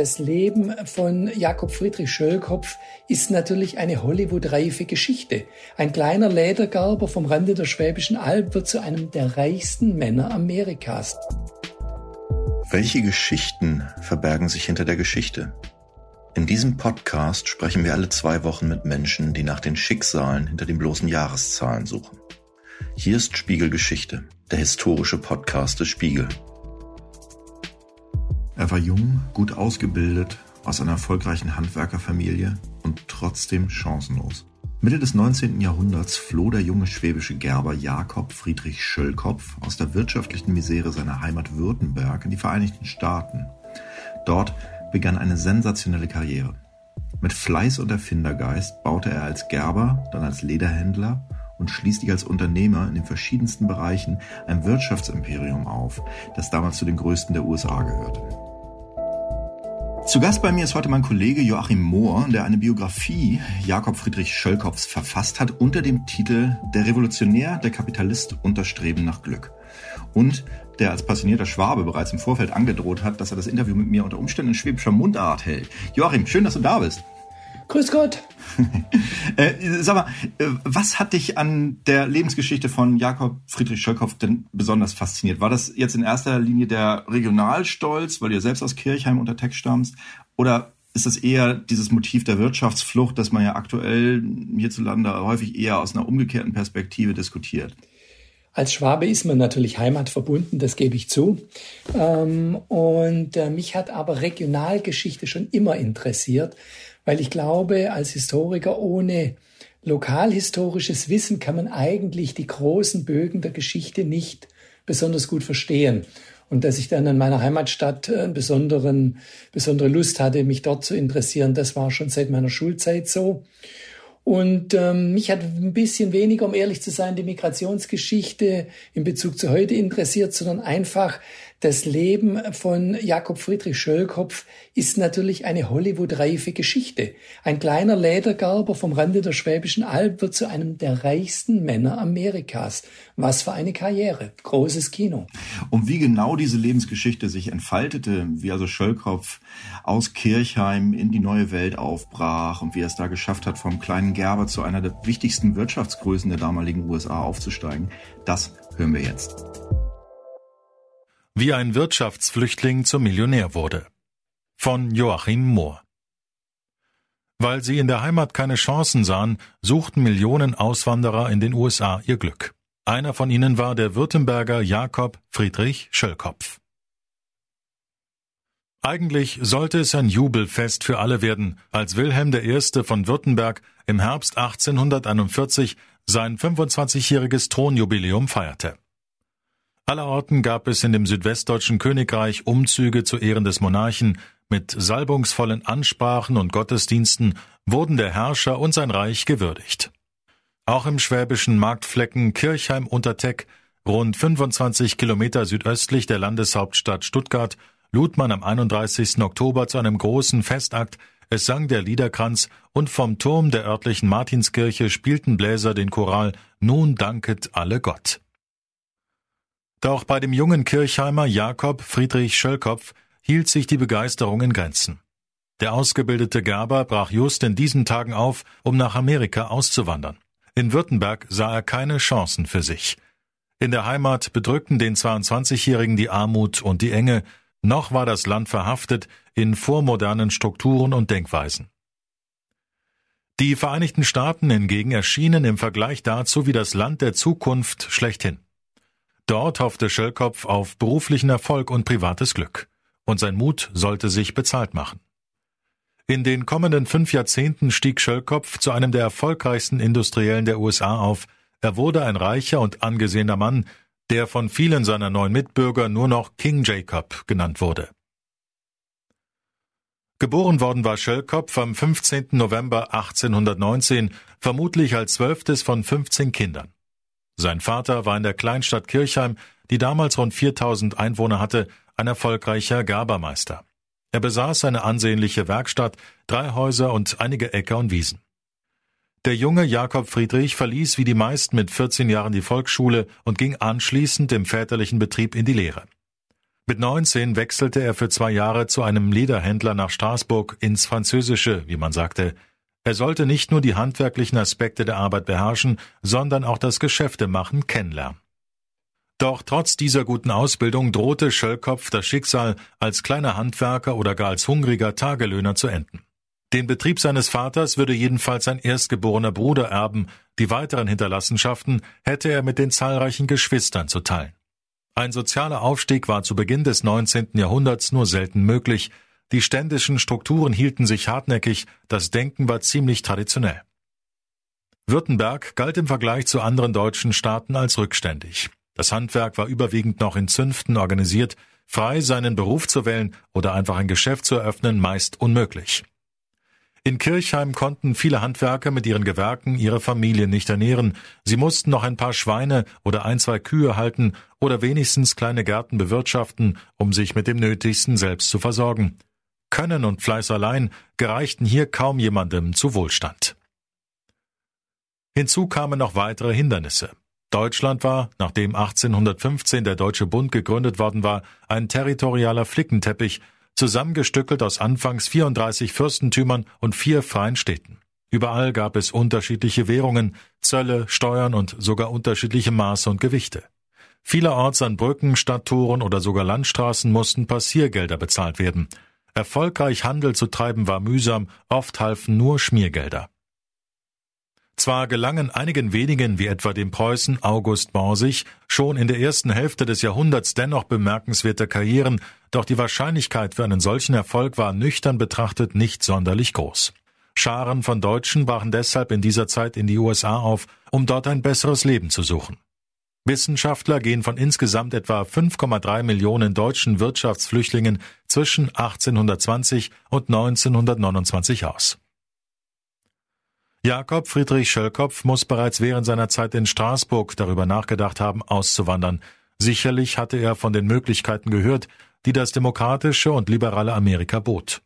Das Leben von Jakob Friedrich Schöllkopf ist natürlich eine Hollywood-reife Geschichte. Ein kleiner Ledergerber vom Rande der Schwäbischen Alb wird zu einem der reichsten Männer Amerikas. Welche Geschichten verbergen sich hinter der Geschichte? In diesem Podcast sprechen wir alle zwei Wochen mit Menschen, die nach den Schicksalen hinter den bloßen Jahreszahlen suchen. Hier ist Spiegelgeschichte, der historische Podcast des Spiegel. Er war jung, gut ausgebildet, aus einer erfolgreichen Handwerkerfamilie und trotzdem chancenlos. Mitte des 19. Jahrhunderts floh der junge schwäbische Gerber Jakob Friedrich Schöllkopf aus der wirtschaftlichen Misere seiner Heimat Württemberg in die Vereinigten Staaten. Dort begann eine sensationelle Karriere. Mit Fleiß und Erfindergeist baute er als Gerber, dann als Lederhändler und schließlich als Unternehmer in den verschiedensten Bereichen ein Wirtschaftsimperium auf, das damals zu den größten der USA gehörte. Zu Gast bei mir ist heute mein Kollege Joachim Mohr, der eine Biografie Jakob Friedrich Schöllkopfs verfasst hat unter dem Titel Der Revolutionär, der Kapitalist und das Streben nach Glück. Und der als passionierter Schwabe bereits im Vorfeld angedroht hat, dass er das Interview mit mir unter Umständen in schwäbischer Mundart hält. Joachim, schön, dass du da bist. Grüß Gott. äh, sag mal, äh, was hat dich an der Lebensgeschichte von Jakob Friedrich Schöllkopf denn besonders fasziniert? War das jetzt in erster Linie der Regionalstolz, weil du ja selbst aus Kirchheim unter Text stammst? Oder ist das eher dieses Motiv der Wirtschaftsflucht, das man ja aktuell hierzulande häufig eher aus einer umgekehrten Perspektive diskutiert? Als Schwabe ist man natürlich heimatverbunden, das gebe ich zu. Ähm, und äh, mich hat aber Regionalgeschichte schon immer interessiert weil ich glaube, als Historiker ohne lokalhistorisches Wissen kann man eigentlich die großen Bögen der Geschichte nicht besonders gut verstehen. Und dass ich dann in meiner Heimatstadt äh, einen besonderen, besondere Lust hatte, mich dort zu interessieren, das war schon seit meiner Schulzeit so. Und ähm, mich hat ein bisschen weniger, um ehrlich zu sein, die Migrationsgeschichte in Bezug zu heute interessiert, sondern einfach das Leben von Jakob Friedrich Schöllkopf ist natürlich eine Hollywood-reife Geschichte. Ein kleiner Ledergerber vom Rande der Schwäbischen Alb wird zu einem der reichsten Männer Amerikas. Was für eine Karriere. Großes Kino. Und wie genau diese Lebensgeschichte sich entfaltete, wie also Schöllkopf aus Kirchheim in die neue Welt aufbrach und wie er es da geschafft hat, vom kleinen Gerber zu einer der wichtigsten Wirtschaftsgrößen der damaligen USA aufzusteigen, das hören wir jetzt wie ein Wirtschaftsflüchtling zum Millionär wurde. Von Joachim Mohr. Weil sie in der Heimat keine Chancen sahen, suchten Millionen Auswanderer in den USA ihr Glück. Einer von ihnen war der Württemberger Jakob Friedrich Schöllkopf. Eigentlich sollte es ein Jubelfest für alle werden, als Wilhelm I. von Württemberg im Herbst 1841 sein 25-jähriges Thronjubiläum feierte. Allerorten gab es in dem südwestdeutschen Königreich Umzüge zu Ehren des Monarchen, mit salbungsvollen Ansprachen und Gottesdiensten wurden der Herrscher und sein Reich gewürdigt. Auch im schwäbischen Marktflecken Kirchheim unter Teck, rund 25 Kilometer südöstlich der Landeshauptstadt Stuttgart, lud man am 31. Oktober zu einem großen Festakt, es sang der Liederkranz und vom Turm der örtlichen Martinskirche spielten Bläser den Choral Nun danket alle Gott. Doch bei dem jungen Kirchheimer Jakob Friedrich Schöllkopf hielt sich die Begeisterung in Grenzen. Der ausgebildete Gerber brach just in diesen Tagen auf, um nach Amerika auszuwandern. In Württemberg sah er keine Chancen für sich. In der Heimat bedrückten den 22-Jährigen die Armut und die Enge, noch war das Land verhaftet in vormodernen Strukturen und Denkweisen. Die Vereinigten Staaten hingegen erschienen im Vergleich dazu wie das Land der Zukunft schlechthin. Dort hoffte Schöllkopf auf beruflichen Erfolg und privates Glück. Und sein Mut sollte sich bezahlt machen. In den kommenden fünf Jahrzehnten stieg Schöllkopf zu einem der erfolgreichsten Industriellen der USA auf. Er wurde ein reicher und angesehener Mann, der von vielen seiner neuen Mitbürger nur noch King Jacob genannt wurde. Geboren worden war Schöllkopf am 15. November 1819, vermutlich als zwölftes von 15 Kindern. Sein Vater war in der Kleinstadt Kirchheim, die damals rund 4000 Einwohner hatte, ein erfolgreicher Gerbermeister. Er besaß eine ansehnliche Werkstatt, drei Häuser und einige Äcker und Wiesen. Der junge Jakob Friedrich verließ wie die meisten mit 14 Jahren die Volksschule und ging anschließend im väterlichen Betrieb in die Lehre. Mit 19 wechselte er für zwei Jahre zu einem Lederhändler nach Straßburg ins Französische, wie man sagte. Er sollte nicht nur die handwerklichen Aspekte der Arbeit beherrschen, sondern auch das Geschäftemachen kennenlernen. Doch trotz dieser guten Ausbildung drohte Schöllkopf das Schicksal, als kleiner Handwerker oder gar als hungriger Tagelöhner zu enden. Den Betrieb seines Vaters würde jedenfalls sein erstgeborener Bruder erben, die weiteren Hinterlassenschaften hätte er mit den zahlreichen Geschwistern zu teilen. Ein sozialer Aufstieg war zu Beginn des 19. Jahrhunderts nur selten möglich, die ständischen Strukturen hielten sich hartnäckig, das Denken war ziemlich traditionell. Württemberg galt im Vergleich zu anderen deutschen Staaten als rückständig. Das Handwerk war überwiegend noch in Zünften organisiert, frei seinen Beruf zu wählen oder einfach ein Geschäft zu eröffnen, meist unmöglich. In Kirchheim konnten viele Handwerker mit ihren Gewerken ihre Familien nicht ernähren. Sie mussten noch ein paar Schweine oder ein, zwei Kühe halten oder wenigstens kleine Gärten bewirtschaften, um sich mit dem Nötigsten selbst zu versorgen. Können und Fleiß allein gereichten hier kaum jemandem zu Wohlstand. Hinzu kamen noch weitere Hindernisse. Deutschland war, nachdem 1815 der Deutsche Bund gegründet worden war, ein territorialer Flickenteppich, zusammengestückelt aus anfangs 34 Fürstentümern und vier freien Städten. Überall gab es unterschiedliche Währungen, Zölle, Steuern und sogar unterschiedliche Maße und Gewichte. Vielerorts an Brücken, Stadttoren oder sogar Landstraßen mussten Passiergelder bezahlt werden. Erfolgreich Handel zu treiben war mühsam, oft halfen nur Schmiergelder. Zwar gelangen einigen wenigen, wie etwa dem Preußen August Borsig, schon in der ersten Hälfte des Jahrhunderts dennoch bemerkenswerte Karrieren, doch die Wahrscheinlichkeit für einen solchen Erfolg war nüchtern betrachtet nicht sonderlich groß. Scharen von Deutschen brachen deshalb in dieser Zeit in die USA auf, um dort ein besseres Leben zu suchen. Wissenschaftler gehen von insgesamt etwa 5,3 Millionen deutschen Wirtschaftsflüchtlingen zwischen 1820 und 1929 aus. Jakob Friedrich Schöllkopf muss bereits während seiner Zeit in Straßburg darüber nachgedacht haben, auszuwandern. Sicherlich hatte er von den Möglichkeiten gehört, die das demokratische und liberale Amerika bot.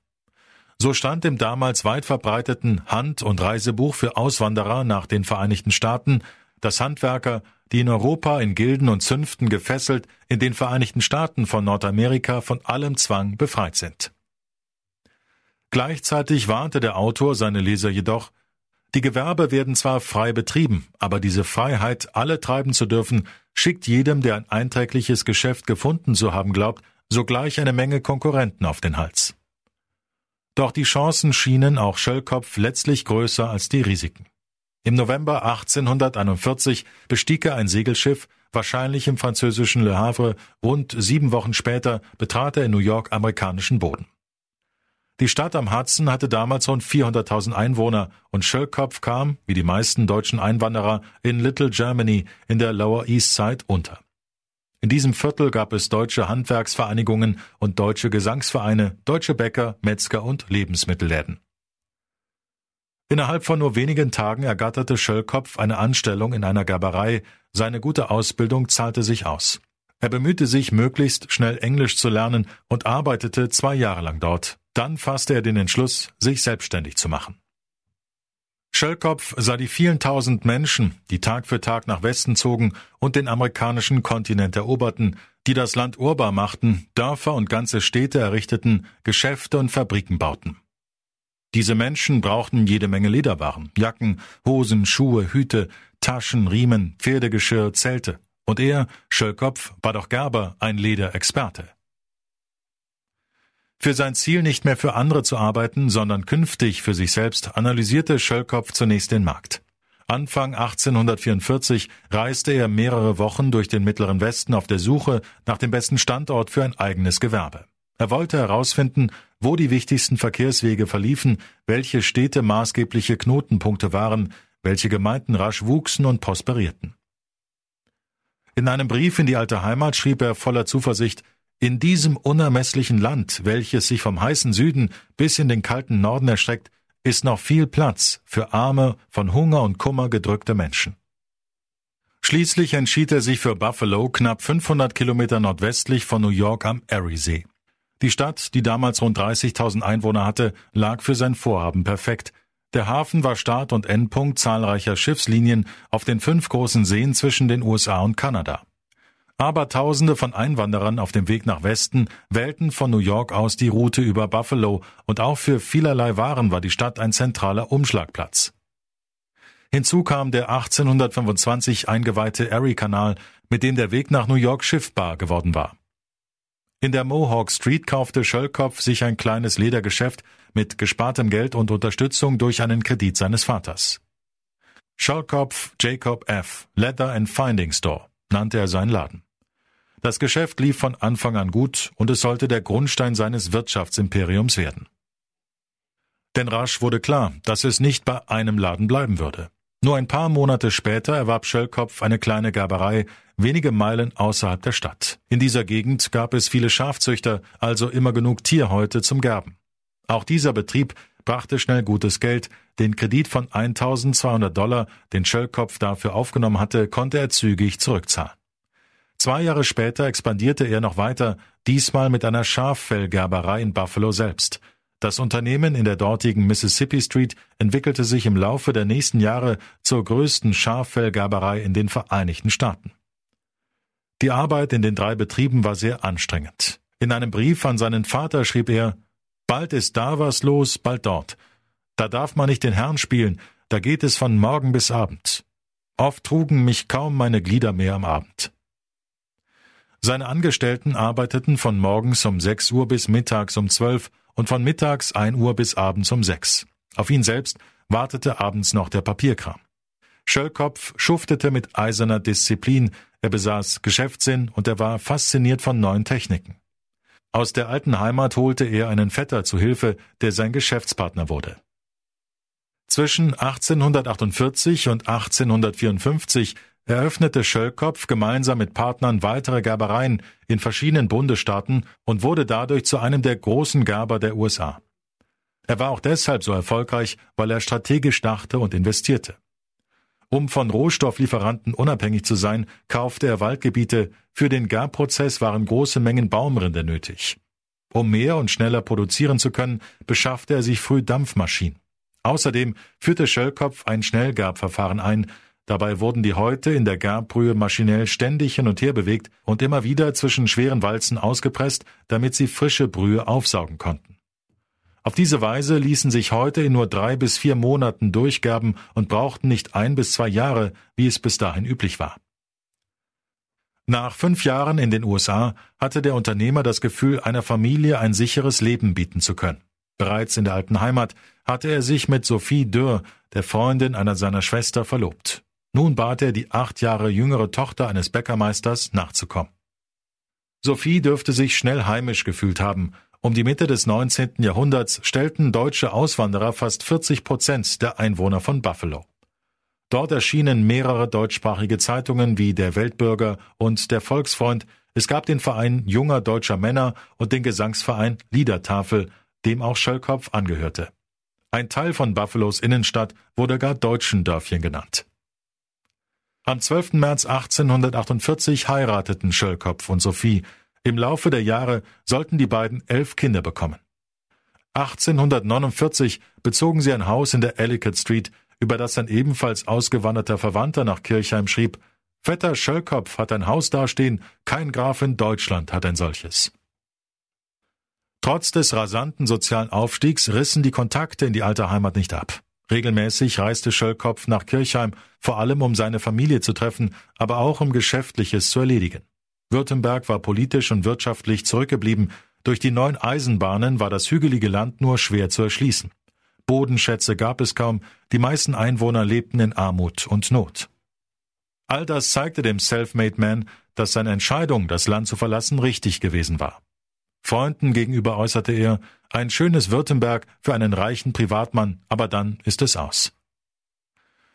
So stand im damals weit verbreiteten Hand- und Reisebuch für Auswanderer nach den Vereinigten Staaten, dass Handwerker, die in Europa in Gilden und Zünften gefesselt, in den Vereinigten Staaten von Nordamerika von allem Zwang befreit sind. Gleichzeitig warnte der Autor seine Leser jedoch, die Gewerbe werden zwar frei betrieben, aber diese Freiheit, alle treiben zu dürfen, schickt jedem, der ein einträgliches Geschäft gefunden zu haben glaubt, sogleich eine Menge Konkurrenten auf den Hals. Doch die Chancen schienen auch Schöllkopf letztlich größer als die Risiken. Im November 1841 bestieg er ein Segelschiff, wahrscheinlich im französischen Le Havre, rund sieben Wochen später betrat er in New York amerikanischen Boden. Die Stadt am Hudson hatte damals rund 400.000 Einwohner und Schöllkopf kam, wie die meisten deutschen Einwanderer, in Little Germany in der Lower East Side unter. In diesem Viertel gab es deutsche Handwerksvereinigungen und deutsche Gesangsvereine, deutsche Bäcker, Metzger und Lebensmittelläden. Innerhalb von nur wenigen Tagen ergatterte Schöllkopf eine Anstellung in einer Gerberei, seine gute Ausbildung zahlte sich aus. Er bemühte sich, möglichst schnell Englisch zu lernen und arbeitete zwei Jahre lang dort. Dann fasste er den Entschluss, sich selbstständig zu machen. Schöllkopf sah die vielen tausend Menschen, die Tag für Tag nach Westen zogen und den amerikanischen Kontinent eroberten, die das Land urbar machten, Dörfer und ganze Städte errichteten, Geschäfte und Fabriken bauten. Diese Menschen brauchten jede Menge Lederwaren, Jacken, Hosen, Schuhe, Hüte, Taschen, Riemen, Pferdegeschirr, Zelte. Und er, Schöllkopf, war doch Gerber ein Lederexperte. Für sein Ziel, nicht mehr für andere zu arbeiten, sondern künftig für sich selbst, analysierte Schöllkopf zunächst den Markt. Anfang 1844 reiste er mehrere Wochen durch den Mittleren Westen auf der Suche nach dem besten Standort für ein eigenes Gewerbe. Er wollte herausfinden, wo die wichtigsten Verkehrswege verliefen, welche Städte maßgebliche Knotenpunkte waren, welche Gemeinden rasch wuchsen und prosperierten. In einem Brief in die alte Heimat schrieb er voller Zuversicht, in diesem unermesslichen Land, welches sich vom heißen Süden bis in den kalten Norden erstreckt, ist noch viel Platz für arme, von Hunger und Kummer gedrückte Menschen. Schließlich entschied er sich für Buffalo, knapp 500 Kilometer nordwestlich von New York am Eriesee. Die Stadt, die damals rund 30.000 Einwohner hatte, lag für sein Vorhaben perfekt. Der Hafen war Start- und Endpunkt zahlreicher Schiffslinien auf den fünf großen Seen zwischen den USA und Kanada. Aber Tausende von Einwanderern auf dem Weg nach Westen wählten von New York aus die Route über Buffalo und auch für vielerlei Waren war die Stadt ein zentraler Umschlagplatz. Hinzu kam der 1825 eingeweihte Erie-Kanal, mit dem der Weg nach New York schiffbar geworden war. In der Mohawk Street kaufte Schöllkopf sich ein kleines Ledergeschäft mit gespartem Geld und Unterstützung durch einen Kredit seines Vaters. Schöllkopf Jacob F. Leather and Finding Store nannte er seinen Laden. Das Geschäft lief von Anfang an gut und es sollte der Grundstein seines Wirtschaftsimperiums werden. Denn rasch wurde klar, dass es nicht bei einem Laden bleiben würde. Nur ein paar Monate später erwarb Schöllkopf eine kleine Gerberei wenige Meilen außerhalb der Stadt. In dieser Gegend gab es viele Schafzüchter, also immer genug Tierhäute zum Gerben. Auch dieser Betrieb brachte schnell gutes Geld. Den Kredit von 1200 Dollar, den Schöllkopf dafür aufgenommen hatte, konnte er zügig zurückzahlen. Zwei Jahre später expandierte er noch weiter, diesmal mit einer Schaffellgerberei in Buffalo selbst. Das Unternehmen in der dortigen Mississippi Street entwickelte sich im Laufe der nächsten Jahre zur größten Schaffellgerberei in den Vereinigten Staaten. Die Arbeit in den drei Betrieben war sehr anstrengend. In einem Brief an seinen Vater schrieb er Bald ist da was los, bald dort. Da darf man nicht den Herrn spielen, da geht es von morgen bis Abend. Oft trugen mich kaum meine Glieder mehr am Abend. Seine Angestellten arbeiteten von morgens um sechs Uhr bis mittags um zwölf und von mittags ein Uhr bis abends um sechs. Auf ihn selbst wartete abends noch der Papierkram. Schöllkopf schuftete mit eiserner Disziplin, er besaß Geschäftssinn und er war fasziniert von neuen Techniken. Aus der alten Heimat holte er einen Vetter zu Hilfe, der sein Geschäftspartner wurde. Zwischen 1848 und 1854 eröffnete Schöllkopf gemeinsam mit Partnern weitere Gerbereien in verschiedenen Bundesstaaten und wurde dadurch zu einem der großen Gerber der USA. Er war auch deshalb so erfolgreich, weil er strategisch dachte und investierte. Um von Rohstofflieferanten unabhängig zu sein, kaufte er Waldgebiete, für den Garprozess waren große Mengen Baumrinde nötig. Um mehr und schneller produzieren zu können, beschaffte er sich früh Dampfmaschinen. Außerdem führte Schöllkopf ein Schnellgarbverfahren ein, Dabei wurden die Häute in der Garbrühe maschinell ständig hin und her bewegt und immer wieder zwischen schweren Walzen ausgepresst, damit sie frische Brühe aufsaugen konnten. Auf diese Weise ließen sich Häute in nur drei bis vier Monaten durchgerben und brauchten nicht ein bis zwei Jahre, wie es bis dahin üblich war. Nach fünf Jahren in den USA hatte der Unternehmer das Gefühl, einer Familie ein sicheres Leben bieten zu können. Bereits in der alten Heimat hatte er sich mit Sophie Dürr, der Freundin einer seiner Schwester, verlobt. Nun bat er die acht Jahre jüngere Tochter eines Bäckermeisters nachzukommen. Sophie dürfte sich schnell heimisch gefühlt haben. Um die Mitte des 19. Jahrhunderts stellten deutsche Auswanderer fast 40 Prozent der Einwohner von Buffalo. Dort erschienen mehrere deutschsprachige Zeitungen wie der Weltbürger und der Volksfreund. Es gab den Verein junger deutscher Männer und den Gesangsverein Liedertafel, dem auch Schöllkopf angehörte. Ein Teil von Buffalos Innenstadt wurde gar Deutschendörfchen genannt. Am 12. März 1848 heirateten Schöllkopf und Sophie. Im Laufe der Jahre sollten die beiden elf Kinder bekommen. 1849 bezogen sie ein Haus in der Ellicott Street, über das ein ebenfalls ausgewanderter Verwandter nach Kirchheim schrieb, Vetter Schöllkopf hat ein Haus dastehen, kein Graf in Deutschland hat ein solches. Trotz des rasanten sozialen Aufstiegs rissen die Kontakte in die alte Heimat nicht ab. Regelmäßig reiste Schöllkopf nach Kirchheim, vor allem um seine Familie zu treffen, aber auch um Geschäftliches zu erledigen. Württemberg war politisch und wirtschaftlich zurückgeblieben, durch die neuen Eisenbahnen war das hügelige Land nur schwer zu erschließen. Bodenschätze gab es kaum, die meisten Einwohner lebten in Armut und Not. All das zeigte dem Self-Made Man, dass seine Entscheidung, das Land zu verlassen, richtig gewesen war. Freunden gegenüber äußerte er, ein schönes Württemberg für einen reichen Privatmann, aber dann ist es aus.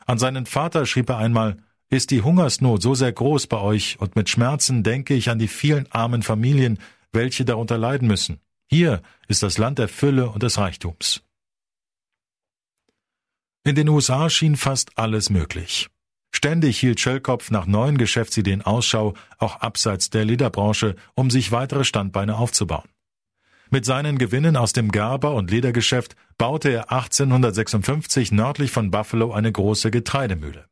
An seinen Vater schrieb er einmal, ist die Hungersnot so sehr groß bei euch und mit Schmerzen denke ich an die vielen armen Familien, welche darunter leiden müssen. Hier ist das Land der Fülle und des Reichtums. In den USA schien fast alles möglich. Ständig hielt Schöllkopf nach neuen Geschäftsideen Ausschau, auch abseits der Lederbranche, um sich weitere Standbeine aufzubauen. Mit seinen Gewinnen aus dem Gerber- und Ledergeschäft baute er 1856 nördlich von Buffalo eine große Getreidemühle.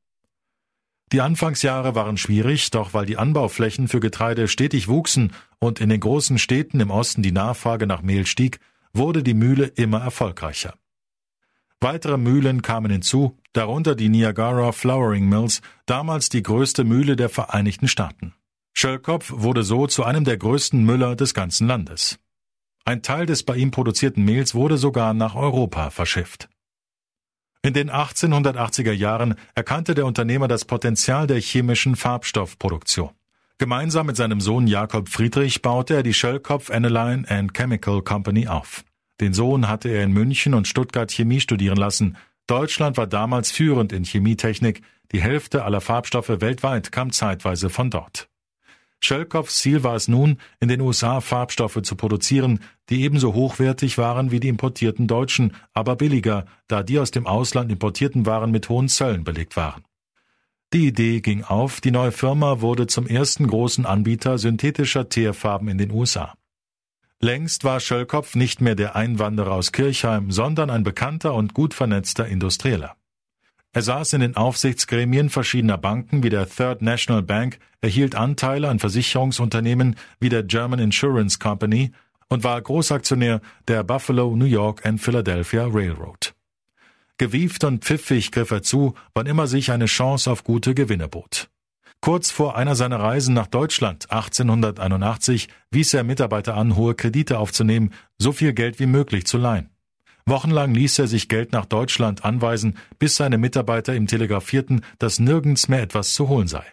Die Anfangsjahre waren schwierig, doch weil die Anbauflächen für Getreide stetig wuchsen und in den großen Städten im Osten die Nachfrage nach Mehl stieg, wurde die Mühle immer erfolgreicher. Weitere Mühlen kamen hinzu, darunter die Niagara Flowering Mills, damals die größte Mühle der Vereinigten Staaten. Schöllkopf wurde so zu einem der größten Müller des ganzen Landes. Ein Teil des bei ihm produzierten Mehls wurde sogar nach Europa verschifft. In den 1880er Jahren erkannte der Unternehmer das Potenzial der chemischen Farbstoffproduktion. Gemeinsam mit seinem Sohn Jakob Friedrich baute er die Schöllkopf Aniline and Chemical Company auf. Den Sohn hatte er in München und Stuttgart Chemie studieren lassen. Deutschland war damals führend in Chemietechnik. Die Hälfte aller Farbstoffe weltweit kam zeitweise von dort. Schöllkopfs Ziel war es nun, in den USA Farbstoffe zu produzieren, die ebenso hochwertig waren wie die importierten deutschen, aber billiger, da die aus dem Ausland importierten Waren mit hohen Zöllen belegt waren. Die Idee ging auf, die neue Firma wurde zum ersten großen Anbieter synthetischer Teerfarben in den USA. Längst war Schöllkopf nicht mehr der Einwanderer aus Kirchheim, sondern ein bekannter und gut vernetzter Industrieller. Er saß in den Aufsichtsgremien verschiedener Banken wie der Third National Bank, erhielt Anteile an Versicherungsunternehmen wie der German Insurance Company und war Großaktionär der Buffalo, New York and Philadelphia Railroad. Gewieft und pfiffig griff er zu, wann immer sich eine Chance auf gute Gewinne bot. Kurz vor einer seiner Reisen nach Deutschland 1881 wies er Mitarbeiter an, hohe Kredite aufzunehmen, so viel Geld wie möglich zu leihen. Wochenlang ließ er sich Geld nach Deutschland anweisen, bis seine Mitarbeiter ihm telegrafierten, dass nirgends mehr etwas zu holen sei.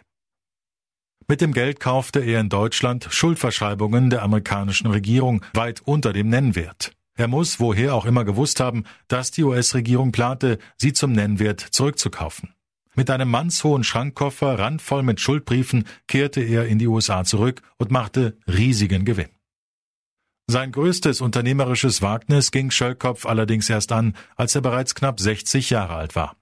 Mit dem Geld kaufte er in Deutschland Schuldverschreibungen der amerikanischen Regierung weit unter dem Nennwert. Er muss woher auch immer gewusst haben, dass die US-Regierung plante, sie zum Nennwert zurückzukaufen. Mit einem mannshohen Schrankkoffer randvoll mit Schuldbriefen kehrte er in die USA zurück und machte riesigen Gewinn. Sein größtes unternehmerisches Wagnis ging Schöllkopf allerdings erst an, als er bereits knapp 60 Jahre alt war.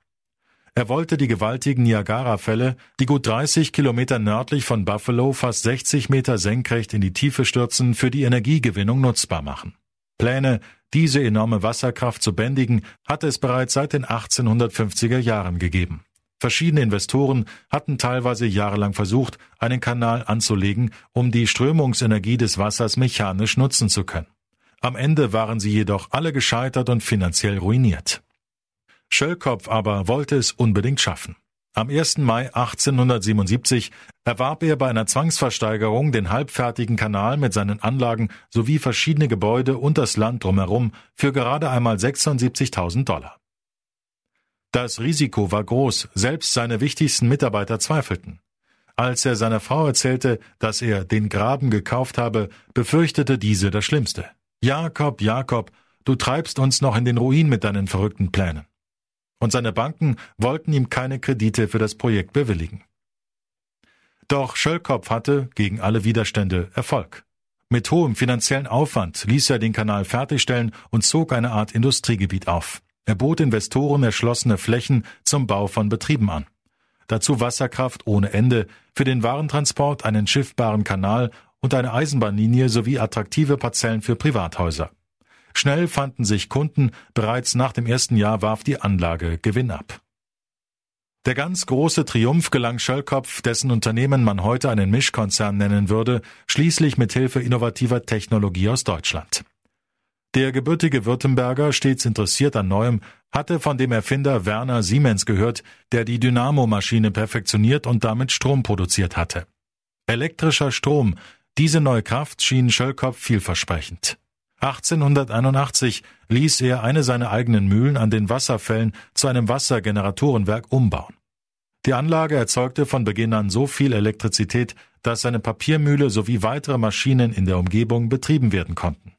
Er wollte die gewaltigen Niagara-Fälle, die gut 30 Kilometer nördlich von Buffalo fast 60 Meter senkrecht in die Tiefe stürzen, für die Energiegewinnung nutzbar machen. Pläne, diese enorme Wasserkraft zu bändigen, hatte es bereits seit den 1850er Jahren gegeben. Verschiedene Investoren hatten teilweise jahrelang versucht, einen Kanal anzulegen, um die Strömungsenergie des Wassers mechanisch nutzen zu können. Am Ende waren sie jedoch alle gescheitert und finanziell ruiniert. Schöllkopf aber wollte es unbedingt schaffen. Am 1. Mai 1877 erwarb er bei einer Zwangsversteigerung den halbfertigen Kanal mit seinen Anlagen sowie verschiedene Gebäude und das Land drumherum für gerade einmal 76.000 Dollar. Das Risiko war groß, selbst seine wichtigsten Mitarbeiter zweifelten. Als er seiner Frau erzählte, dass er den Graben gekauft habe, befürchtete diese das Schlimmste. Jakob, Jakob, du treibst uns noch in den Ruin mit deinen verrückten Plänen. Und seine Banken wollten ihm keine Kredite für das Projekt bewilligen. Doch Schöllkopf hatte, gegen alle Widerstände, Erfolg. Mit hohem finanziellen Aufwand ließ er den Kanal fertigstellen und zog eine Art Industriegebiet auf. Er bot Investoren erschlossene Flächen zum Bau von Betrieben an. Dazu Wasserkraft ohne Ende, für den Warentransport einen schiffbaren Kanal und eine Eisenbahnlinie sowie attraktive Parzellen für Privathäuser. Schnell fanden sich Kunden, bereits nach dem ersten Jahr warf die Anlage Gewinn ab. Der ganz große Triumph gelang Schöllkopf, dessen Unternehmen man heute einen Mischkonzern nennen würde, schließlich mit Hilfe innovativer Technologie aus Deutschland. Der gebürtige Württemberger, stets interessiert an Neuem, hatte von dem Erfinder Werner Siemens gehört, der die Dynamomaschine perfektioniert und damit Strom produziert hatte. Elektrischer Strom, diese neue Kraft schien Schöllkopf vielversprechend. 1881 ließ er eine seiner eigenen Mühlen an den Wasserfällen zu einem Wassergeneratorenwerk umbauen. Die Anlage erzeugte von Beginn an so viel Elektrizität, dass seine Papiermühle sowie weitere Maschinen in der Umgebung betrieben werden konnten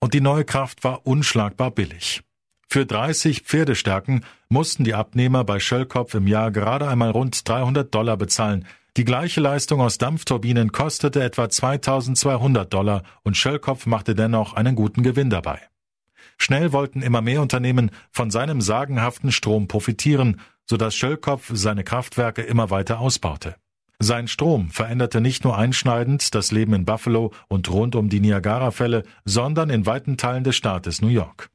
und die neue Kraft war unschlagbar billig. Für 30 Pferdestärken mussten die Abnehmer bei Schöllkopf im Jahr gerade einmal rund 300 Dollar bezahlen. Die gleiche Leistung aus Dampfturbinen kostete etwa 2200 Dollar und Schöllkopf machte dennoch einen guten Gewinn dabei. Schnell wollten immer mehr Unternehmen von seinem sagenhaften Strom profitieren, sodass Schöllkopf seine Kraftwerke immer weiter ausbaute. Sein Strom veränderte nicht nur einschneidend das Leben in Buffalo und rund um die Niagara-Fälle, sondern in weiten Teilen des Staates New York.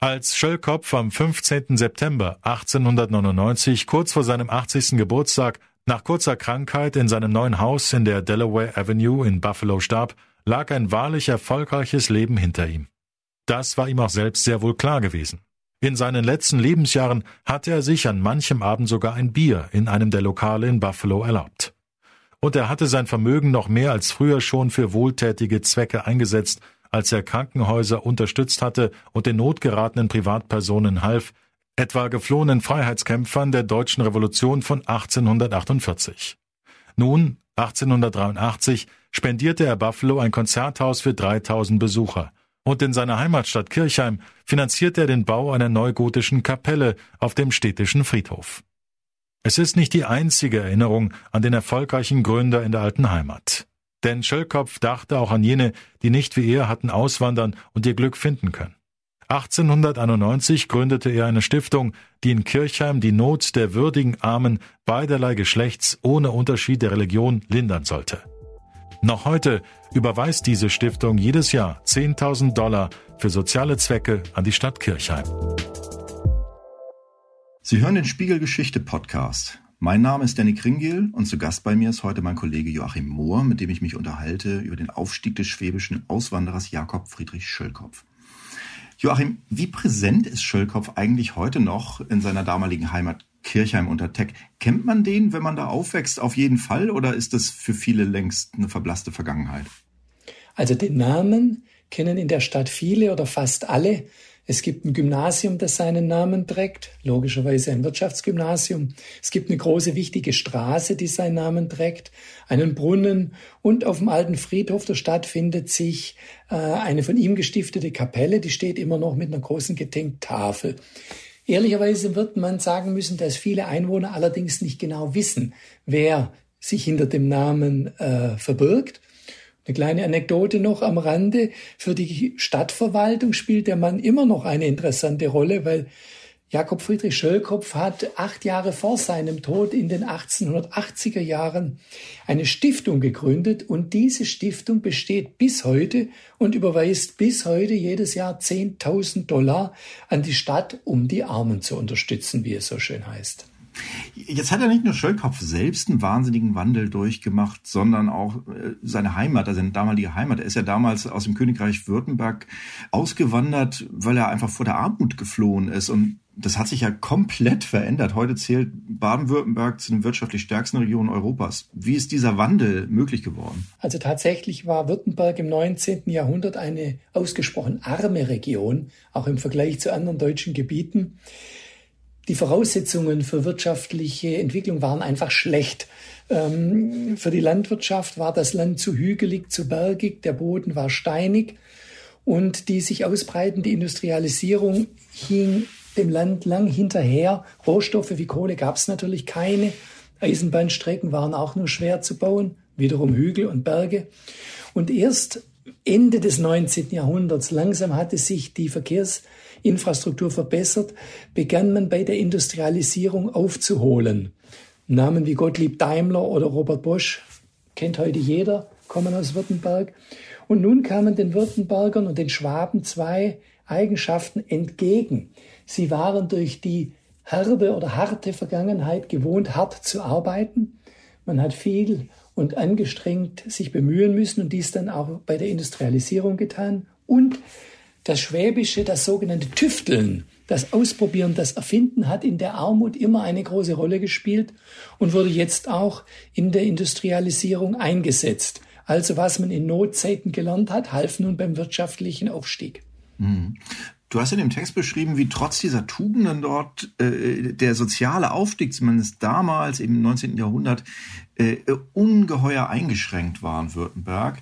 Als Schöllkopf am 15. September 1899, kurz vor seinem 80. Geburtstag, nach kurzer Krankheit in seinem neuen Haus in der Delaware Avenue in Buffalo starb, lag ein wahrlich erfolgreiches Leben hinter ihm. Das war ihm auch selbst sehr wohl klar gewesen. In seinen letzten Lebensjahren hatte er sich an manchem Abend sogar ein Bier in einem der Lokale in Buffalo erlaubt. Und er hatte sein Vermögen noch mehr als früher schon für wohltätige Zwecke eingesetzt, als er Krankenhäuser unterstützt hatte und den notgeratenen Privatpersonen half, etwa geflohenen Freiheitskämpfern der deutschen Revolution von 1848. Nun, 1883, spendierte er Buffalo ein Konzerthaus für 3000 Besucher, und in seiner Heimatstadt Kirchheim finanzierte er den Bau einer neugotischen Kapelle auf dem städtischen Friedhof. Es ist nicht die einzige Erinnerung an den erfolgreichen Gründer in der alten Heimat. Denn Schöllkopf dachte auch an jene, die nicht wie er hatten auswandern und ihr Glück finden können. 1891 gründete er eine Stiftung, die in Kirchheim die Not der würdigen Armen beiderlei Geschlechts ohne Unterschied der Religion lindern sollte. Noch heute überweist diese Stiftung jedes Jahr 10.000 Dollar für soziale Zwecke an die Stadt Kirchheim. Sie hören den Spiegelgeschichte Podcast. Mein Name ist Danny Kringel und zu Gast bei mir ist heute mein Kollege Joachim Mohr, mit dem ich mich unterhalte über den Aufstieg des schwäbischen Auswanderers Jakob Friedrich Schöllkopf. Joachim, wie präsent ist Schöllkopf eigentlich heute noch in seiner damaligen Heimat Kirchheim unter Teck? Kennt man den, wenn man da aufwächst, auf jeden Fall oder ist das für viele längst eine verblasste Vergangenheit? Also den Namen kennen in der Stadt viele oder fast alle. Es gibt ein Gymnasium, das seinen Namen trägt, logischerweise ein Wirtschaftsgymnasium. Es gibt eine große, wichtige Straße, die seinen Namen trägt, einen Brunnen und auf dem alten Friedhof der Stadt findet sich äh, eine von ihm gestiftete Kapelle, die steht immer noch mit einer großen Gedenktafel. Ehrlicherweise wird man sagen müssen, dass viele Einwohner allerdings nicht genau wissen, wer sich hinter dem Namen äh, verbirgt. Eine kleine Anekdote noch am Rande. Für die Stadtverwaltung spielt der Mann immer noch eine interessante Rolle, weil Jakob Friedrich Schöllkopf hat acht Jahre vor seinem Tod in den 1880er Jahren eine Stiftung gegründet und diese Stiftung besteht bis heute und überweist bis heute jedes Jahr 10.000 Dollar an die Stadt, um die Armen zu unterstützen, wie es so schön heißt. Jetzt hat er nicht nur Schöllkopf selbst einen wahnsinnigen Wandel durchgemacht, sondern auch äh, seine Heimat, also seine damalige Heimat. Er ist ja damals aus dem Königreich Württemberg ausgewandert, weil er einfach vor der Armut geflohen ist. Und das hat sich ja komplett verändert. Heute zählt Baden-Württemberg zu den wirtschaftlich stärksten Regionen Europas. Wie ist dieser Wandel möglich geworden? Also tatsächlich war Württemberg im 19. Jahrhundert eine ausgesprochen arme Region, auch im Vergleich zu anderen deutschen Gebieten. Die Voraussetzungen für wirtschaftliche Entwicklung waren einfach schlecht. Ähm, für die Landwirtschaft war das Land zu hügelig, zu bergig, der Boden war steinig und die sich ausbreitende Industrialisierung hing dem Land lang hinterher. Rohstoffe wie Kohle gab es natürlich keine. Eisenbahnstrecken waren auch nur schwer zu bauen, wiederum Hügel und Berge. Und erst Ende des 19. Jahrhunderts, langsam hatte sich die Verkehrs Infrastruktur verbessert, begann man bei der Industrialisierung aufzuholen. Namen wie Gottlieb Daimler oder Robert Bosch kennt heute jeder, kommen aus Württemberg. Und nun kamen den Württembergern und den Schwaben zwei Eigenschaften entgegen. Sie waren durch die herbe oder harte Vergangenheit gewohnt, hart zu arbeiten. Man hat viel und angestrengt sich bemühen müssen und dies dann auch bei der Industrialisierung getan. Und das Schwäbische, das sogenannte Tüfteln, das Ausprobieren, das Erfinden hat in der Armut immer eine große Rolle gespielt und wurde jetzt auch in der Industrialisierung eingesetzt. Also was man in Notzeiten gelernt hat, half nun beim wirtschaftlichen Aufstieg. Du hast in dem Text beschrieben, wie trotz dieser Tugenden dort äh, der soziale Aufstieg, zumindest damals im 19. Jahrhundert, äh, ungeheuer eingeschränkt war in Württemberg.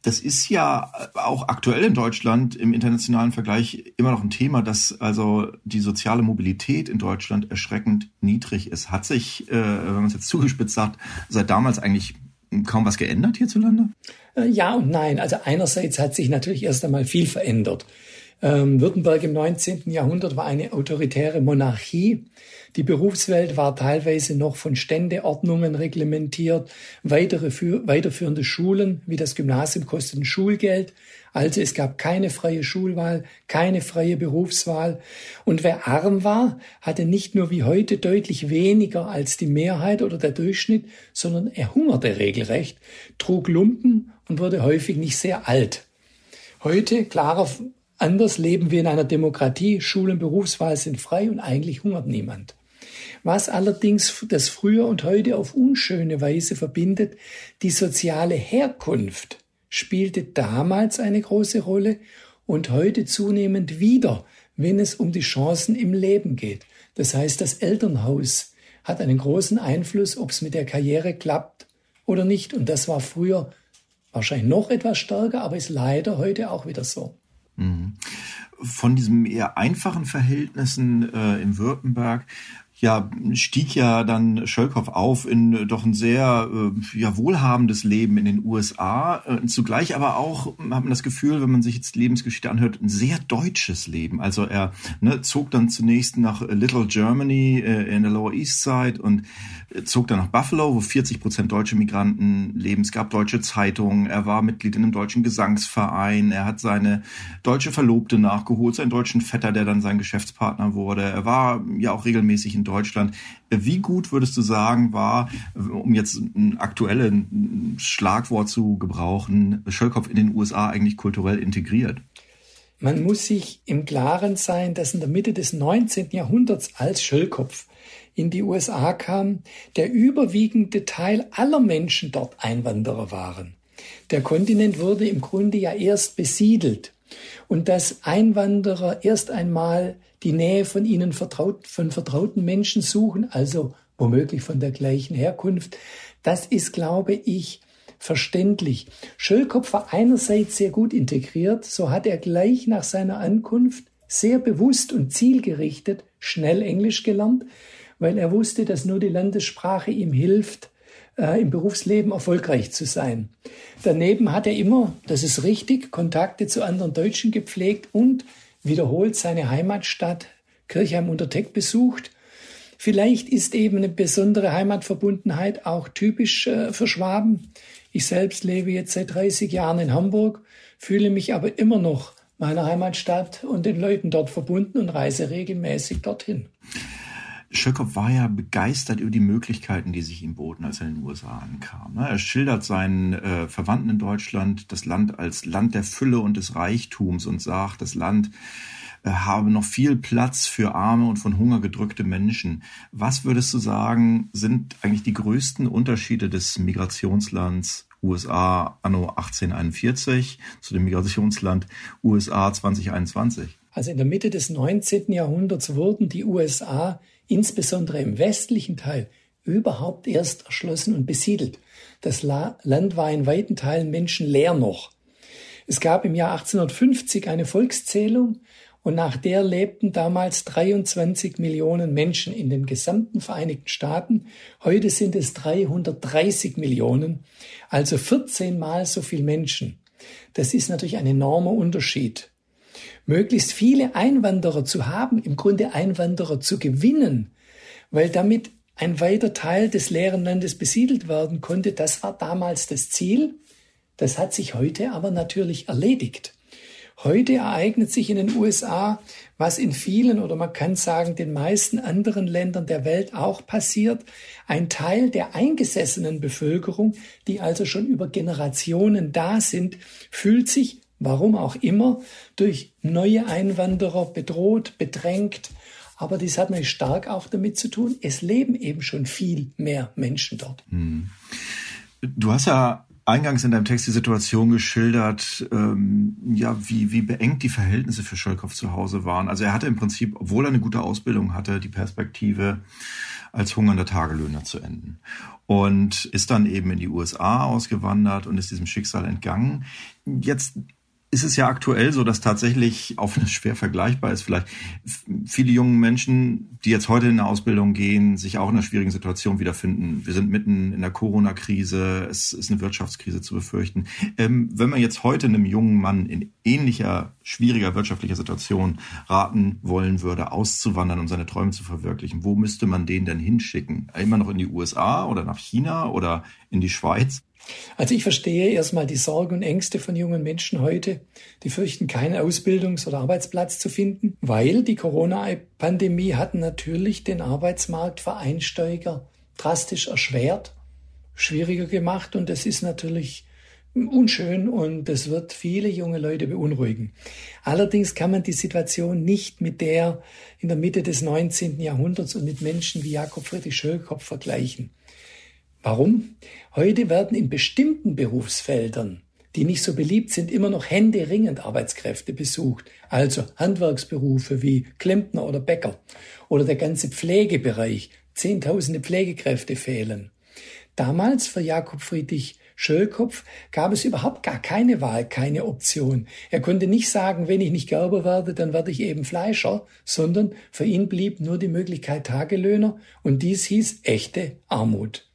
Das ist ja auch aktuell in Deutschland im internationalen Vergleich immer noch ein Thema, dass also die soziale Mobilität in Deutschland erschreckend niedrig ist. Hat sich, äh, wenn man es jetzt zugespitzt sagt, seit damals eigentlich kaum was geändert hierzulande? Äh, ja und nein. Also einerseits hat sich natürlich erst einmal viel verändert. Ähm, Württemberg im 19. Jahrhundert war eine autoritäre Monarchie. Die Berufswelt war teilweise noch von Ständeordnungen reglementiert. Weitere für, weiterführende Schulen wie das Gymnasium kosteten Schulgeld. Also es gab keine freie Schulwahl, keine freie Berufswahl. Und wer arm war, hatte nicht nur wie heute deutlich weniger als die Mehrheit oder der Durchschnitt, sondern er hungerte regelrecht, trug Lumpen und wurde häufig nicht sehr alt. Heute, klarer Anders leben wir in einer Demokratie, Schulen, Berufswahl sind frei und eigentlich hungert niemand. Was allerdings das früher und heute auf unschöne Weise verbindet, die soziale Herkunft spielte damals eine große Rolle und heute zunehmend wieder, wenn es um die Chancen im Leben geht. Das heißt, das Elternhaus hat einen großen Einfluss, ob es mit der Karriere klappt oder nicht. Und das war früher wahrscheinlich noch etwas stärker, aber ist leider heute auch wieder so. Mhm. Von diesen eher einfachen Verhältnissen äh, in Württemberg ja, stieg ja dann Schölkow auf in äh, doch ein sehr äh, ja, wohlhabendes Leben in den USA. Äh, zugleich aber auch hat man das Gefühl, wenn man sich jetzt Lebensgeschichte anhört, ein sehr deutsches Leben. Also er ne, zog dann zunächst nach Little Germany in der Lower East Side und zog dann nach Buffalo, wo 40 Prozent deutsche Migranten leben. Es gab deutsche Zeitungen. Er war Mitglied in einem deutschen Gesangsverein. Er hat seine deutsche Verlobte nachgeholt, seinen deutschen Vetter, der dann sein Geschäftspartner wurde. Er war ja auch regelmäßig in Deutschland. Wie gut würdest du sagen, war, um jetzt ein aktuelles Schlagwort zu gebrauchen, Schöllkopf in den USA eigentlich kulturell integriert? Man muss sich im Klaren sein, dass in der Mitte des 19. Jahrhunderts als Schöllkopf in die USA kam, der überwiegende Teil aller Menschen dort Einwanderer waren. Der Kontinent wurde im Grunde ja erst besiedelt und dass Einwanderer erst einmal die Nähe von ihnen vertraut, von vertrauten Menschen suchen, also womöglich von der gleichen Herkunft, das ist, glaube ich, verständlich. Schöllkopf war einerseits sehr gut integriert, so hat er gleich nach seiner Ankunft sehr bewusst und zielgerichtet schnell Englisch gelernt, weil er wusste, dass nur die Landessprache ihm hilft, äh, im Berufsleben erfolgreich zu sein. Daneben hat er immer, das ist richtig, Kontakte zu anderen Deutschen gepflegt und wiederholt seine Heimatstadt Kirchheim unter Teck besucht. Vielleicht ist eben eine besondere Heimatverbundenheit auch typisch äh, für Schwaben. Ich selbst lebe jetzt seit 30 Jahren in Hamburg, fühle mich aber immer noch meiner Heimatstadt und den Leuten dort verbunden und reise regelmäßig dorthin. Schöckhoff war ja begeistert über die Möglichkeiten, die sich ihm boten, als er in den USA ankam. Ne? Er schildert seinen äh, Verwandten in Deutschland das Land als Land der Fülle und des Reichtums und sagt, das Land äh, habe noch viel Platz für arme und von Hunger gedrückte Menschen. Was würdest du sagen, sind eigentlich die größten Unterschiede des Migrationslands USA anno 1841 zu dem Migrationsland USA 2021? Also in der Mitte des 19. Jahrhunderts wurden die USA insbesondere im westlichen Teil, überhaupt erst erschlossen und besiedelt. Das Land war in weiten Teilen menschenleer noch. Es gab im Jahr 1850 eine Volkszählung und nach der lebten damals 23 Millionen Menschen in den gesamten Vereinigten Staaten. Heute sind es 330 Millionen, also 14 mal so viel Menschen. Das ist natürlich ein enormer Unterschied möglichst viele Einwanderer zu haben, im Grunde Einwanderer zu gewinnen, weil damit ein weiter Teil des leeren Landes besiedelt werden konnte. Das war damals das Ziel. Das hat sich heute aber natürlich erledigt. Heute ereignet sich in den USA, was in vielen oder man kann sagen den meisten anderen Ländern der Welt auch passiert. Ein Teil der eingesessenen Bevölkerung, die also schon über Generationen da sind, fühlt sich warum auch immer, durch neue Einwanderer bedroht, bedrängt. Aber dies hat natürlich stark auch damit zu tun, es leben eben schon viel mehr Menschen dort. Hm. Du hast ja eingangs in deinem Text die Situation geschildert, ähm, ja, wie, wie beengt die Verhältnisse für Scholkow zu Hause waren. Also er hatte im Prinzip, obwohl er eine gute Ausbildung hatte, die Perspektive, als hungernder Tagelöhner zu enden. Und ist dann eben in die USA ausgewandert und ist diesem Schicksal entgangen. Jetzt ist es ja aktuell so, dass tatsächlich, auch wenn es schwer vergleichbar ist, vielleicht viele junge Menschen, die jetzt heute in eine Ausbildung gehen, sich auch in einer schwierigen Situation wiederfinden. Wir sind mitten in der Corona-Krise, es ist eine Wirtschaftskrise zu befürchten. Ähm, wenn man jetzt heute einem jungen Mann in ähnlicher, schwieriger wirtschaftlicher Situation raten wollen würde, auszuwandern um seine Träume zu verwirklichen, wo müsste man den denn hinschicken? Immer noch in die USA oder nach China oder in die Schweiz? Also ich verstehe erstmal die Sorgen und Ängste von jungen Menschen heute. Die fürchten, keinen Ausbildungs- oder Arbeitsplatz zu finden, weil die Corona-Pandemie hat natürlich den Arbeitsmarkt für Einsteiger drastisch erschwert, schwieriger gemacht und das ist natürlich unschön und das wird viele junge Leute beunruhigen. Allerdings kann man die Situation nicht mit der in der Mitte des 19. Jahrhunderts und mit Menschen wie Jakob Friedrich Schölkopf vergleichen. Warum? Heute werden in bestimmten Berufsfeldern, die nicht so beliebt sind, immer noch händeringend Arbeitskräfte besucht. Also Handwerksberufe wie Klempner oder Bäcker oder der ganze Pflegebereich. Zehntausende Pflegekräfte fehlen. Damals für Jakob Friedrich Schölkopf gab es überhaupt gar keine Wahl, keine Option. Er konnte nicht sagen, wenn ich nicht Gerber werde, dann werde ich eben Fleischer, sondern für ihn blieb nur die Möglichkeit Tagelöhner und dies hieß echte Armut.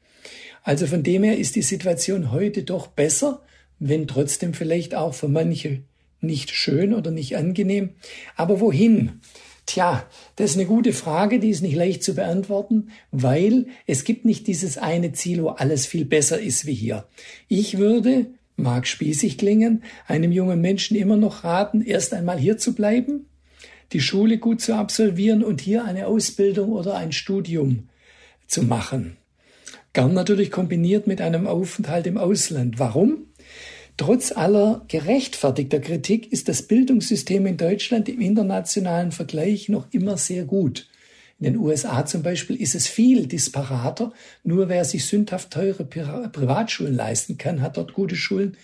Also von dem her ist die Situation heute doch besser, wenn trotzdem vielleicht auch für manche nicht schön oder nicht angenehm. Aber wohin? Tja, das ist eine gute Frage, die ist nicht leicht zu beantworten, weil es gibt nicht dieses eine Ziel, wo alles viel besser ist wie hier. Ich würde, mag spießig klingen, einem jungen Menschen immer noch raten, erst einmal hier zu bleiben, die Schule gut zu absolvieren und hier eine Ausbildung oder ein Studium zu machen. Gern natürlich kombiniert mit einem Aufenthalt im Ausland. Warum? Trotz aller gerechtfertigter Kritik ist das Bildungssystem in Deutschland im internationalen Vergleich noch immer sehr gut. In den USA zum Beispiel ist es viel disparater. Nur wer sich sündhaft teure Privatschulen leisten kann, hat dort gute Schulen.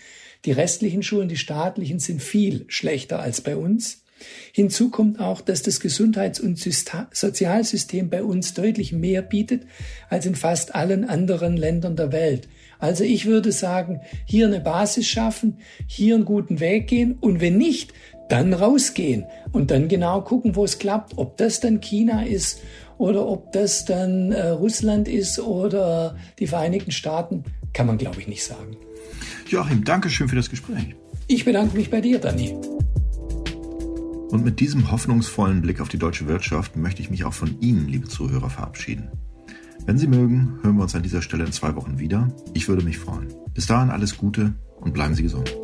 Die restlichen Schulen, die staatlichen, sind viel schlechter als bei uns. Hinzu kommt auch, dass das Gesundheits- und Sozialsystem bei uns deutlich mehr bietet als in fast allen anderen Ländern der Welt. Also ich würde sagen, hier eine Basis schaffen, hier einen guten Weg gehen und wenn nicht, dann rausgehen und dann genau gucken, wo es klappt, ob das dann China ist oder ob das dann äh, Russland ist oder die Vereinigten Staaten, kann man glaube ich nicht sagen. Joachim, danke schön für das Gespräch. Ich bedanke mich bei dir, Dani. Und mit diesem hoffnungsvollen Blick auf die deutsche Wirtschaft möchte ich mich auch von Ihnen, liebe Zuhörer, verabschieden. Wenn Sie mögen, hören wir uns an dieser Stelle in zwei Wochen wieder. Ich würde mich freuen. Bis dahin alles Gute und bleiben Sie gesund.